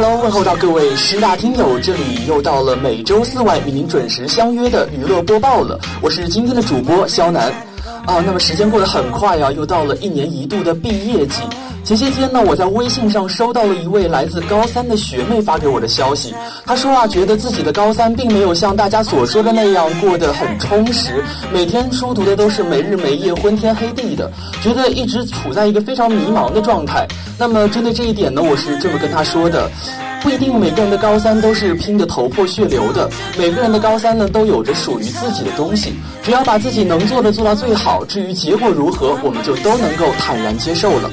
Hello，问候到各位师大听友，这里又到了每周四晚与您准时相约的娱乐播报了。我是今天的主播肖楠。啊，那么时间过得很快呀，又到了一年一度的毕业季。前些天呢，我在微信上收到了一位来自高三的学妹发给我的消息。她说啊，觉得自己的高三并没有像大家所说的那样过得很充实，每天书读的都是没日没夜、昏天黑地的，觉得一直处在一个非常迷茫的状态。那么针对这一点呢，我是这么跟她说的：不一定每个人的高三都是拼得头破血流的，每个人的高三呢都有着属于自己的东西。只要把自己能做的做到最好，至于结果如何，我们就都能够坦然接受了。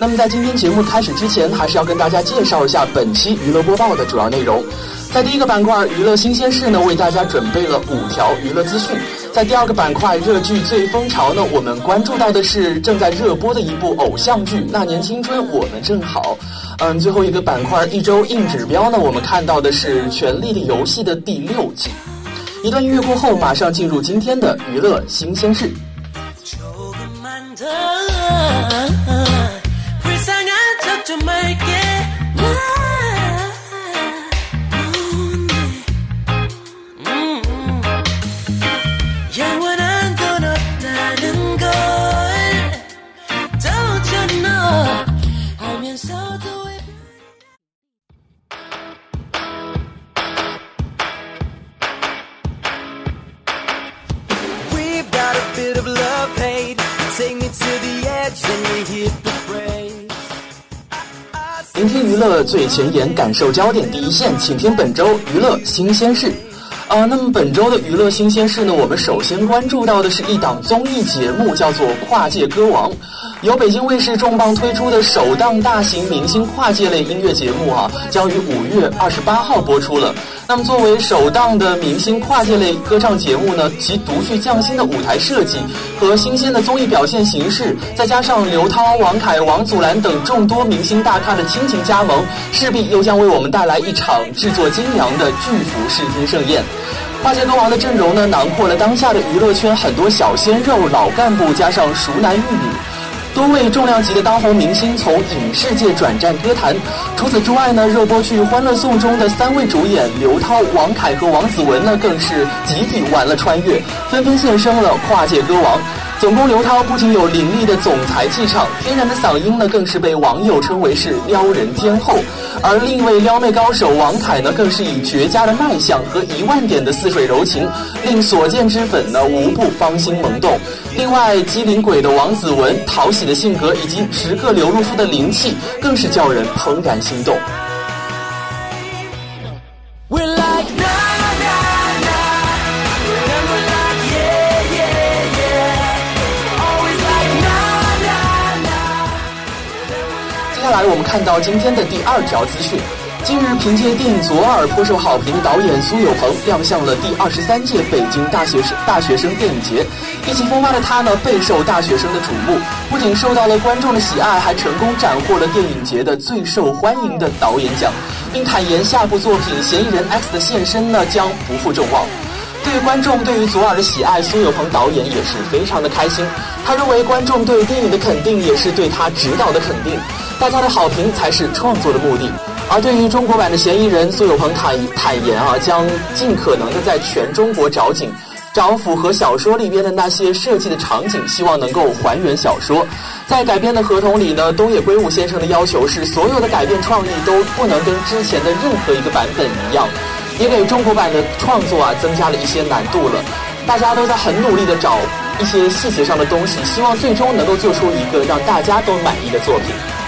那么在今天节目开始之前，还是要跟大家介绍一下本期娱乐播报的主要内容。在第一个板块娱乐新鲜事呢，为大家准备了五条娱乐资讯。在第二个板块热剧最风潮呢，我们关注到的是正在热播的一部偶像剧《那年青春我们正好》。嗯，最后一个板块一周硬指标呢，我们看到的是《权力的游戏》的第六季。一段音乐过后，马上进入今天的娱乐新鲜事。乐最前沿，感受焦点第一线，请听本周娱乐新鲜事。啊，那么本周的娱乐新鲜事呢？我们首先关注到的是一档综艺节目，叫做《跨界歌王》。由北京卫视重磅推出的首档大型明星跨界类音乐节目啊，将于五月二十八号播出了。那么作为首档的明星跨界类歌唱节目呢，其独具匠心的舞台设计和新鲜的综艺表现形式，再加上刘涛、王凯、王祖蓝等众多明星大咖的倾情加盟，势必又将为我们带来一场制作精良的巨幅视听盛宴。跨界歌王的阵容呢，囊括了当下的娱乐圈很多小鲜肉、老干部，加上熟男玉女。多位重量级的当红明星从影视界转战歌坛。除此之外呢，热播剧《欢乐颂》中的三位主演刘涛、王凯和王子文呢，更是集体玩了穿越，纷纷现身了跨界歌王。总攻刘涛不仅有凌厉的总裁气场，天然的嗓音呢，更是被网友称为是撩人天后。而另一位撩妹高手王凯呢，更是以绝佳的卖相和一万点的似水柔情，令所见之粉呢无不芳心萌动。另外，机灵鬼的王子文，讨喜的性格以及时刻流露出的灵气，更是叫人怦然心动。下来我们看到今天的第二条资讯。近日，凭借电影《左耳》颇受好评导演苏有朋亮相了第二十三届北京大学生大学生电影节。意气风发的他呢，备受大学生的瞩目，不仅受到了观众的喜爱，还成功斩获了电影节的最受欢迎的导演奖，并坦言下部作品《嫌疑人 X》的现身呢将不负众望。对于观众对于左耳的喜爱，苏有朋导演也是非常的开心。他认为观众对电影的肯定也是对他指导的肯定。大家的好评才是创作的目的，而对于中国版的嫌疑人，苏有朋坦坦言啊，将尽可能的在全中国找景，找符合小说里边的那些设计的场景，希望能够还原小说。在改编的合同里呢，东野圭吾先生的要求是，所有的改编创意都不能跟之前的任何一个版本一样，也给中国版的创作啊增加了一些难度了。大家都在很努力的找一些细节上的东西，希望最终能够做出一个让大家都满意的作品。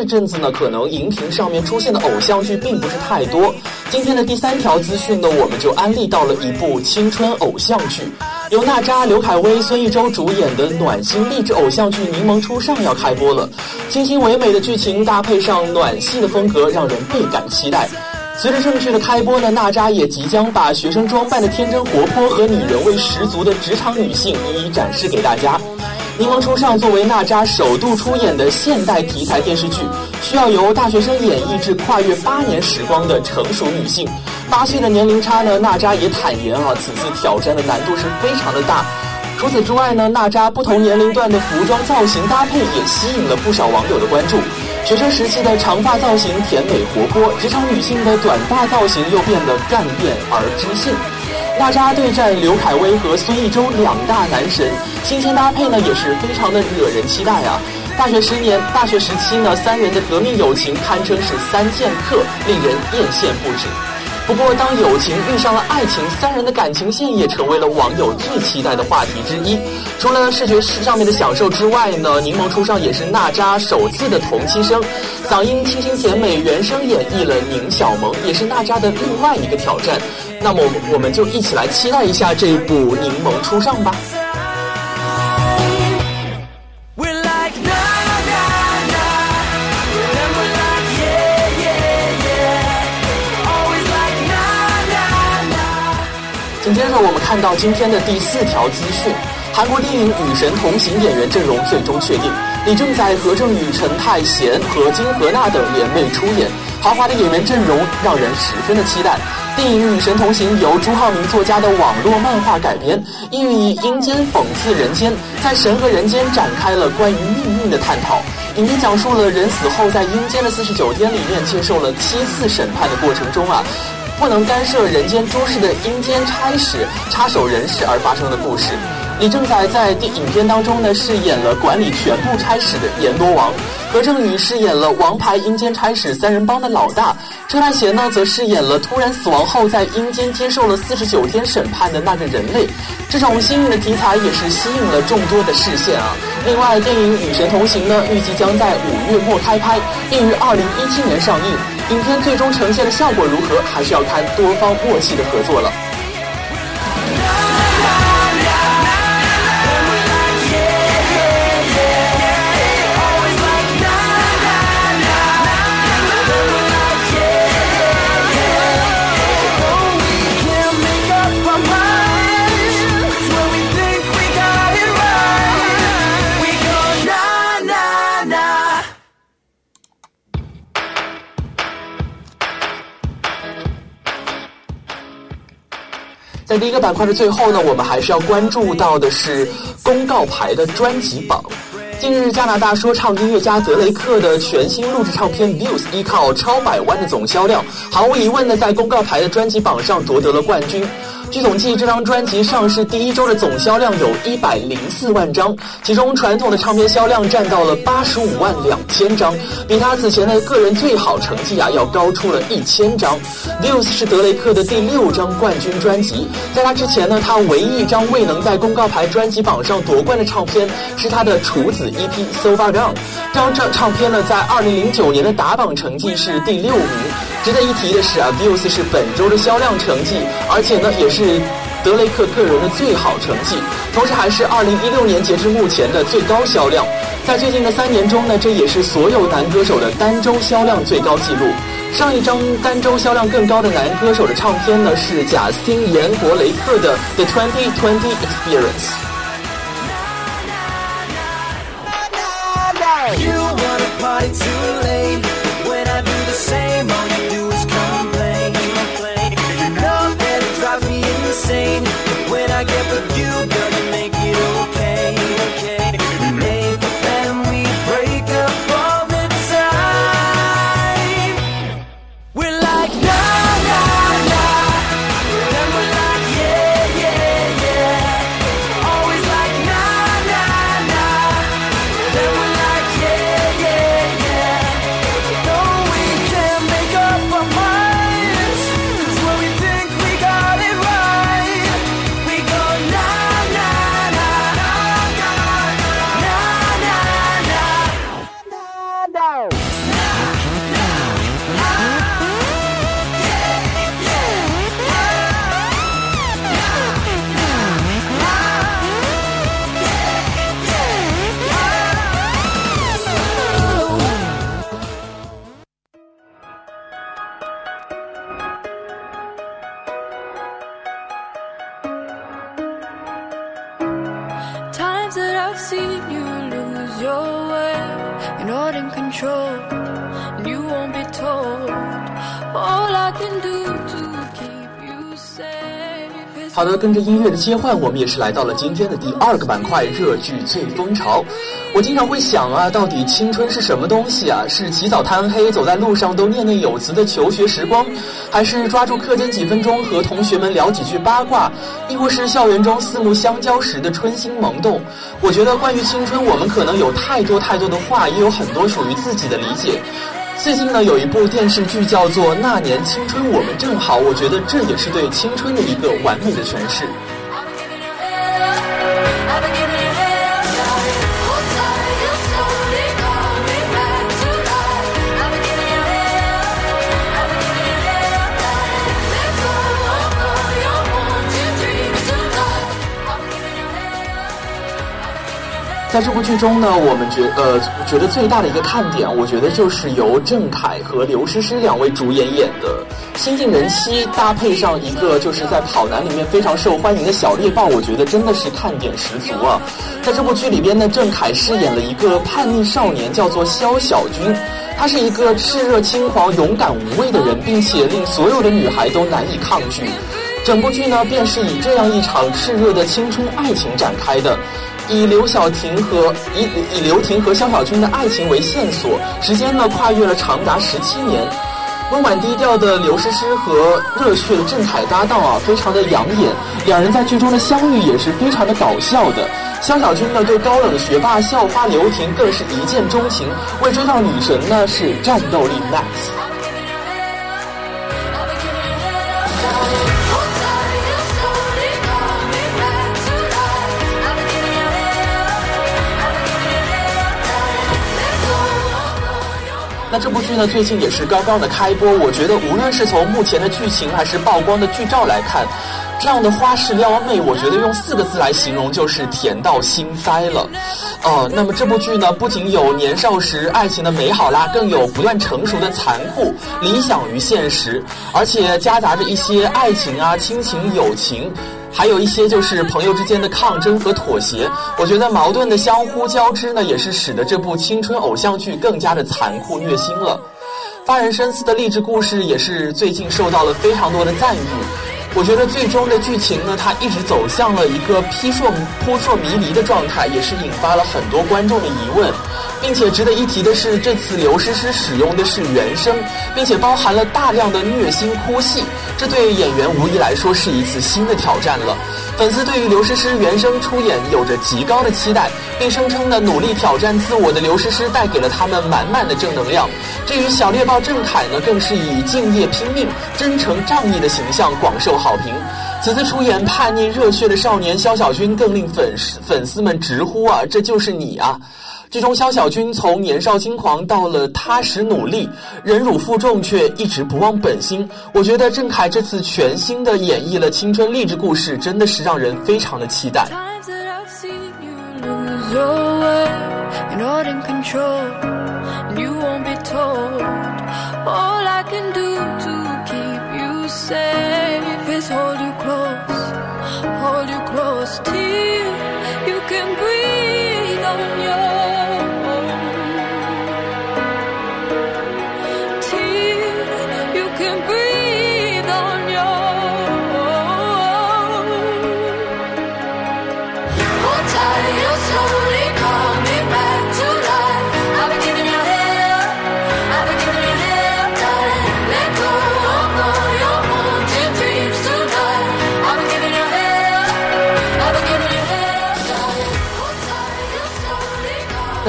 这阵子呢，可能荧屏上面出现的偶像剧并不是太多。今天的第三条资讯呢，我们就安利到了一部青春偶像剧，由娜扎、刘恺威、孙艺洲主演的暖心励志偶像剧《柠檬初上》要开播了。清新唯美的剧情搭配上暖系的风格，让人倍感期待。随着正剧的开播呢，娜扎也即将把学生装扮的天真活泼和女人味十足的职场女性一一展示给大家。《柠檬初上》作为娜扎首度出演的现代题材电视剧，需要由大学生演绎至跨越八年时光的成熟女性。八岁的年龄差呢，娜扎也坦言啊，此次挑战的难度是非常的大。除此之外呢，娜扎不同年龄段的服装造型搭配也吸引了不少网友的关注。学生时期的长发造型甜美活泼，职场女性的短发造型又变得干练而知性。娜扎对战刘恺威和孙艺洲两大男神，新鲜搭配呢也是非常的惹人期待啊！大学十年，大学时期呢，三人的革命友情堪称是三剑客，令人艳羡不止。不过，当友情遇上了爱情，三人的感情线也成为了网友最期待的话题之一。除了视觉上面的享受之外呢，《柠檬初上》也是娜扎首次的同期声，嗓音清新甜美，原声演绎了宁小萌，也是娜扎的另外一个挑战。那么，我们就一起来期待一下这一部《柠檬初上》吧。紧接着，我们看到今天的第四条资讯：韩国电影《与神同行》演员阵容最终确定，李正宰、何正宇、陈泰贤和金荷娜等联袂出演，豪华的演员阵容让人十分的期待。电影《与神同行》由朱浩明作家的网络漫画改编，意欲以阴间讽刺人间，在神和人间展开了关于命运的探讨。影片讲述了人死后在阴间的四十九天里面接受了七次审判的过程中啊，不能干涉人间诸事的阴间差使插手人事而发生的故事。李正宰在电影片当中呢，饰演了管理全部差使的阎罗王。何正宇饰演了王牌阴间差使三人帮的老大，车太贤呢则饰演了突然死亡后在阴间接受了四十九天审判的那个人类。这种新颖的题材也是吸引了众多的视线啊。另外，电影《与神同行》呢预计将在五月末开拍，并于二零一七年上映。影片最终呈现的效果如何，还是要看多方默契的合作了。第一个板块的最后呢，我们还是要关注到的是公告牌的专辑榜。近日，加拿大说唱音乐家德雷克的全新录制唱片《Views》依靠超百万的总销量，毫无疑问的在公告牌的专辑榜上夺得了冠军。据统计，这张专辑上市第一周的总销量有一百零四万张，其中传统的唱片销量占到了八十五万两千张，比他此前的个人最好成绩啊要高出了一千张。Views 是德雷克的第六张冠军专辑，在他之前呢，他唯一一张未能在公告牌专辑榜上夺冠的唱片是他的处子 EP《So Far Gone》。这张唱唱片呢，在二零零九年的打榜成绩是第六名。值得一提的是啊，Views 是本周的销量成绩，而且呢，也是。是德雷克个人的最好成绩，同时还是2016年截至目前的最高销量。在最近的三年中呢，这也是所有男歌手的单周销量最高纪录。上一张单周销量更高的男歌手的唱片呢，是贾斯汀·严·伯雷克的《The 2020 Experience》。You wanna party too? I've seen you lose your way. You're not in control, and you won't be told. All I can do. 好的，跟着音乐的切换，我们也是来到了今天的第二个板块——热剧最风潮。我经常会想啊，到底青春是什么东西啊？是起早贪黑，走在路上都念念有词的求学时光，还是抓住课间几分钟和同学们聊几句八卦，亦或是校园中四目相交时的春心萌动？我觉得关于青春，我们可能有太多太多的话，也有很多属于自己的理解。最近呢，有一部电视剧叫做《那年青春我们正好》，我觉得这也是对青春的一个完美的诠释。在这部剧中呢，我们觉呃觉得最大的一个看点，我觉得就是由郑恺和刘诗诗两位主演演的新晋人妻，搭配上一个就是在跑男里面非常受欢迎的小猎豹，我觉得真的是看点十足啊！在这部剧里边呢，郑恺饰演了一个叛逆少年，叫做肖小军，他是一个炽热轻狂、勇敢无畏的人，并且令所有的女孩都难以抗拒。整部剧呢，便是以这样一场炽热的青春爱情展开的。以刘晓婷和以以刘婷和肖小军的爱情为线索，时间呢跨越了长达十七年。温婉低调的刘诗诗和热血的郑恺搭档啊，非常的养眼。两人在剧中的相遇也是非常的搞笑的。肖小军呢对高冷学霸校花刘婷更是一见钟情，为追到女神呢是战斗力 max。那这部剧呢，最近也是刚刚的开播。我觉得无论是从目前的剧情还是曝光的剧照来看，这样的花式撩妹，我觉得用四个字来形容就是甜到心塞了。呃，那么这部剧呢，不仅有年少时爱情的美好啦，更有不断成熟的残酷、理想与现实，而且夹杂着一些爱情啊、亲情、友情。还有一些就是朋友之间的抗争和妥协，我觉得矛盾的相互交织呢，也是使得这部青春偶像剧更加的残酷虐心了。发人深思的励志故事也是最近受到了非常多的赞誉。我觉得最终的剧情呢，它一直走向了一个扑朔扑朔迷离的状态，也是引发了很多观众的疑问。并且值得一提的是，这次刘诗诗使用的是原声，并且包含了大量的虐心哭戏，这对演员无疑来说是一次新的挑战了。粉丝对于刘诗诗原声出演有着极高的期待，并声称呢，努力挑战自我的刘诗诗带给了他们满满的正能量。至于小猎豹郑恺呢，更是以敬业拼命、真诚仗义的形象广受好评。此次出演叛逆热血的少年肖小军，更令粉丝粉丝们直呼啊，这就是你啊！剧中肖小军从年少轻狂到了踏实努力，忍辱负重却一直不忘本心。我觉得郑恺这次全新的演绎了青春励志故事，真的是让人非常的期待。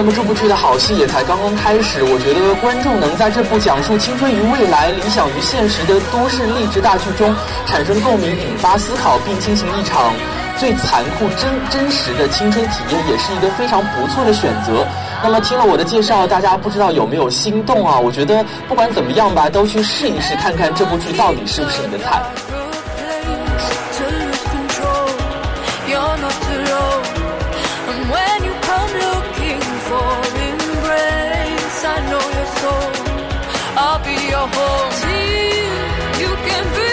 那么这部剧的好戏也才刚刚开始，我觉得观众能在这部讲述青春与未来、理想与现实的都市励志大剧中产生共鸣、引发思考，并进行一场最残酷、真真实的青春体验，也是一个非常不错的选择。那么听了我的介绍，大家不知道有没有心动啊？我觉得不管怎么样吧，都去试一试，看看这部剧到底是不是你的菜。I know your soul. I'll be your home. See, you can be.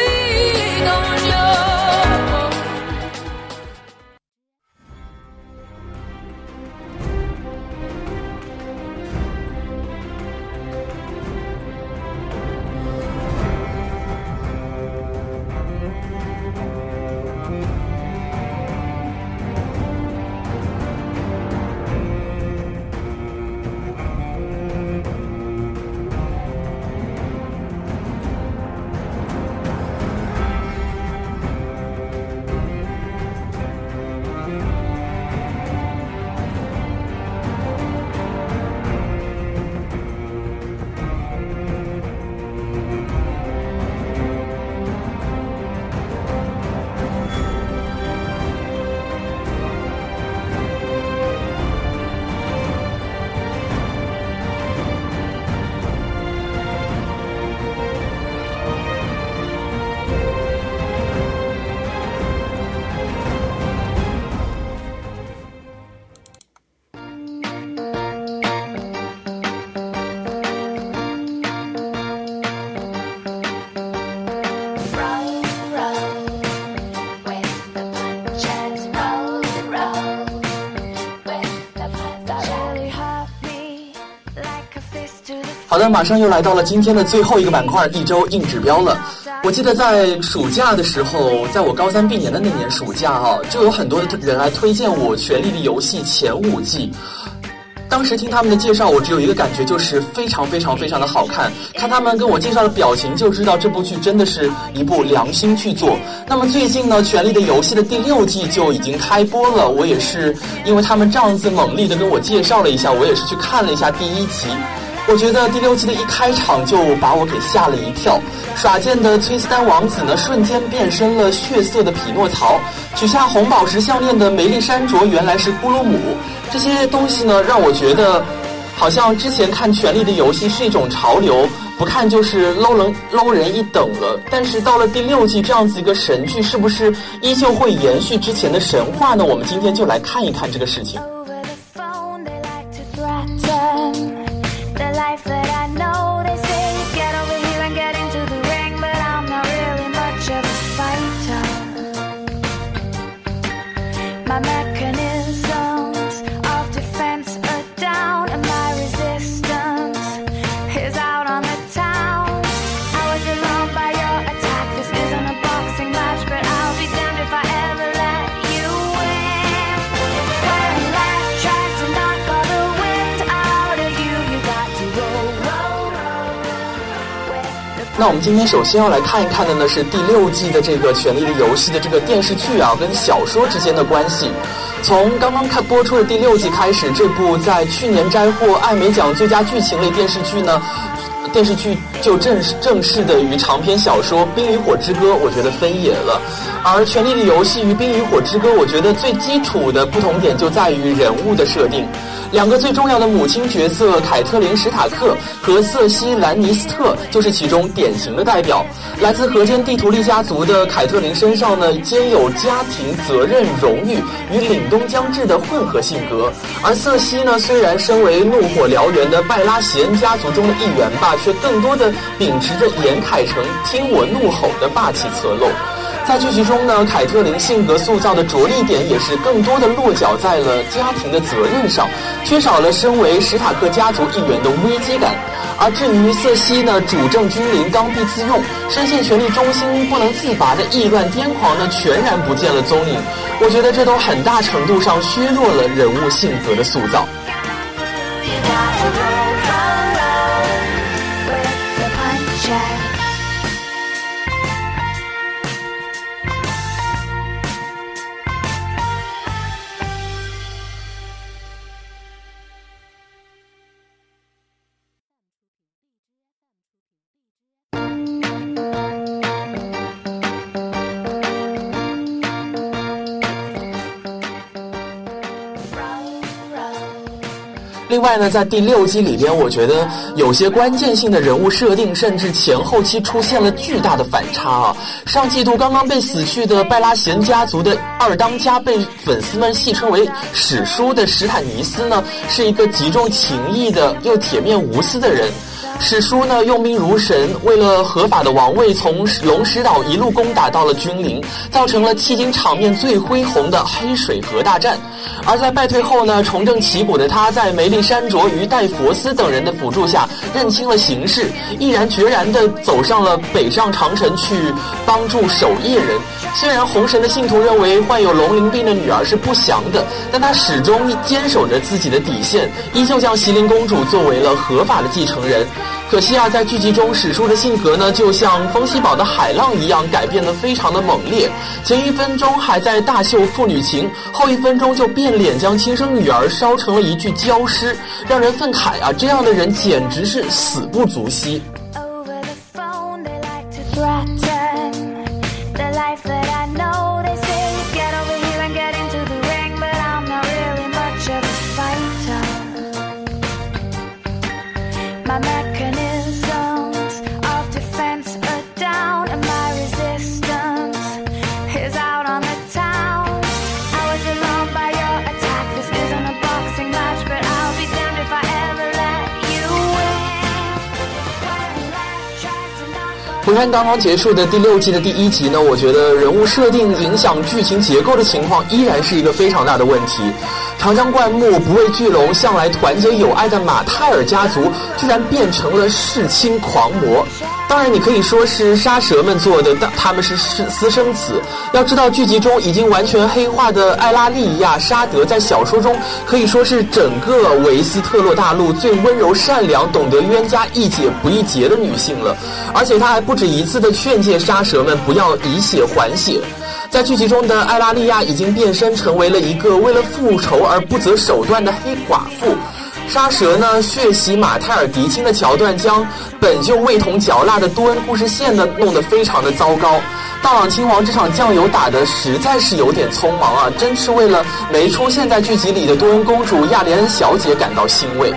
好的，马上又来到了今天的最后一个板块——一周硬指标了。我记得在暑假的时候，在我高三毕业的那年暑假啊，就有很多的人来推荐我《权力的游戏》前五季。当时听他们的介绍，我只有一个感觉，就是非常非常非常的好看。看他们跟我介绍的表情，就知道这部剧真的是一部良心剧作。那么最近呢，《权力的游戏》的第六季就已经开播了，我也是因为他们这样子猛力的跟我介绍了一下，我也是去看了一下第一集。我觉得第六季的一开场就把我给吓了一跳，耍剑的崔斯丹王子呢，瞬间变身了血色的匹诺曹；取下红宝石项链的梅丽珊卓原来是咕噜姆。这些东西呢，让我觉得，好像之前看《权力的游戏》是一种潮流，不看就是 low 人 low 人一等了。但是到了第六季这样子一个神剧，是不是依旧会延续之前的神话呢？我们今天就来看一看这个事情。那我们今天首先要来看一看的呢是第六季的这个《权力的游戏》的这个电视剧啊，跟小说之间的关系。从刚刚看播出的第六季开始，这部在去年摘获艾美奖最佳剧情类电视剧呢，电视剧就正式正式的与长篇小说《冰与火之歌》我觉得分野了。而《权力的游戏》与《冰与火之歌》，我觉得最基础的不同点就在于人物的设定。两个最重要的母亲角色凯特琳·史塔克和瑟西·兰尼斯特就是其中典型的代表。来自河间地图利家族的凯特琳身上呢，兼有家庭责任、荣誉与凛冬将至的混合性格；而瑟西呢，虽然身为怒火燎原的拜拉席恩家族中的一员吧，却更多的秉持着严凯成听我怒吼的霸气侧漏。在剧集中呢，凯特琳性格塑造的着力点也是更多的落脚在了家庭的责任上，缺少了身为史塔克家族一员的危机感。而至于瑟西呢，主政君临，刚愎自用，深陷权力中心不能自拔的意乱癫狂呢，全然不见了踪影。我觉得这都很大程度上削弱了人物性格的塑造。另外呢，在第六季里边，我觉得有些关键性的人物设定，甚至前后期出现了巨大的反差啊。上季度刚刚被死去的拜拉贤家族的二当家，被粉丝们戏称为“史书”的史坦尼斯呢，是一个极重情义的又铁面无私的人。史书呢，用兵如神，为了合法的王位，从龙石岛一路攻打到了君临，造成了迄今场面最恢宏的黑水河大战。而在败退后呢，重振旗鼓的他，在梅丽珊卓与戴佛斯等人的辅助下，认清了形势，毅然决然地走上了北上长城去帮助守夜人。虽然红神的信徒认为患有龙鳞病的女儿是不祥的，但他始终坚守着自己的底线，依旧将席琳公主作为了合法的继承人。可惜啊，在剧集中，史书的性格呢，就像风西堡的海浪一样，改变的非常的猛烈。前一分钟还在大秀父女情，后一分钟就变脸，将亲生女儿烧成了一具焦尸，让人愤慨啊！这样的人简直是死不足惜。看刚刚结束的第六季的第一集呢，我觉得人物设定影响剧情结构的情况依然是一个非常大的问题。长江灌木不畏巨龙，向来团结友爱的马泰尔家族，居然变成了弑亲狂魔。当然，你可以说是杀蛇们做的，但他们是私私生子。要知道，剧集中已经完全黑化的艾拉利亚沙德，在小说中可以说是整个维斯特洛大陆最温柔善良、懂得冤家宜解不宜结的女性了。而且，她还不止一次的劝诫杀蛇们不要以血还血。在剧集中的艾拉利亚已经变身成为了一个为了复仇而不择手段的黑寡妇。杀蛇呢，血洗马泰尔迪亲的桥段，将本就味同嚼蜡的多恩故事线呢，弄得非常的糟糕。大朗亲王这场酱油打的实在是有点匆忙啊，真是为了没出现在剧集里的多恩公主亚莲恩小姐感到欣慰。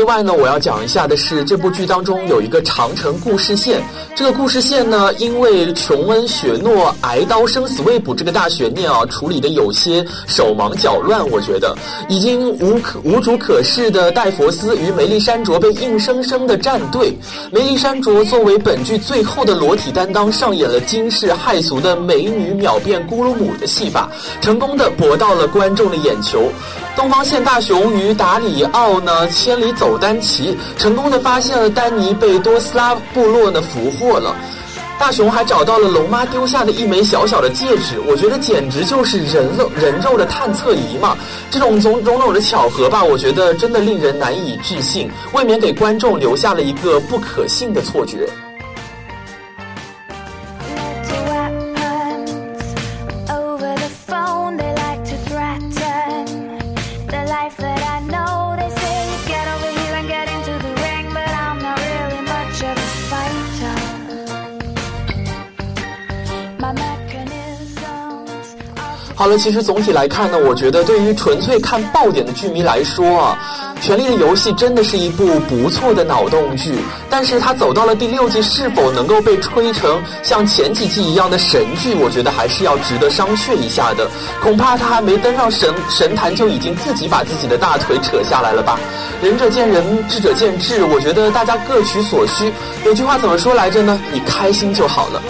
另外呢，我要讲一下的是，这部剧当中有一个长城故事线。这个故事线呢，因为琼恩·雪诺挨刀生死未卜这个大悬念啊，处理的有些手忙脚乱。我觉得已经无可无主可事的戴佛斯与梅丽珊卓被硬生生的站队。梅丽珊卓作为本剧最后的裸体担当，上演了惊世骇俗的美女秒变咕噜姆的戏法，成功的博到了观众的眼球。东方现大雄与达里奥呢，千里走单骑，成功的发现了丹尼被多斯拉部落呢俘获了。大雄还找到了龙妈丢下的一枚小小的戒指，我觉得简直就是人肉人肉的探测仪嘛！这种种种种的巧合吧，我觉得真的令人难以置信，未免给观众留下了一个不可信的错觉。了，其实总体来看呢，我觉得对于纯粹看爆点的剧迷来说啊，《权力的游戏》真的是一部不错的脑洞剧。但是它走到了第六季，是否能够被吹成像前几季一样的神剧，我觉得还是要值得商榷一下的。恐怕它还没登上神神坛，就已经自己把自己的大腿扯下来了吧？仁者见仁，智者见智。我觉得大家各取所需。有句话怎么说来着呢？你开心就好了。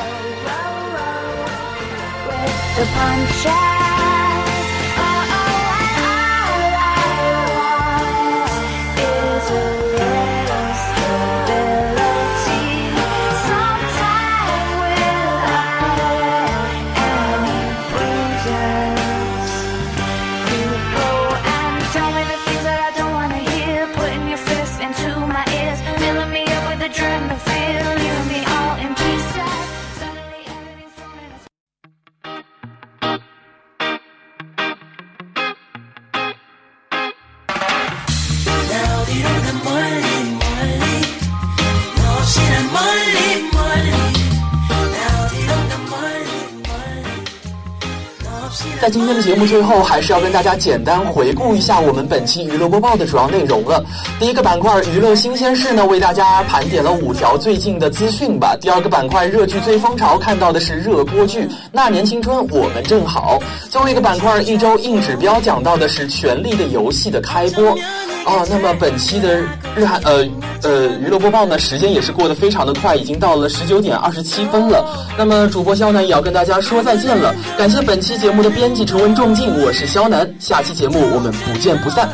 在今天的节目最后，还是要跟大家简单回顾一下我们本期娱乐播报的主要内容了。第一个板块娱乐新鲜事呢，为大家盘点了五条最近的资讯吧。第二个板块热剧最风潮，看到的是热播剧《那年青春我们正好》。最后一个板块一周硬指标，讲到的是《权力的游戏》的开播。哦，那么本期的日韩呃呃娱乐播报呢，时间也是过得非常的快，已经到了十九点二十七分了。那么主播肖楠也要跟大家说再见了，感谢本期节目的编辑陈文仲敬，我是肖楠，下期节目我们不见不散。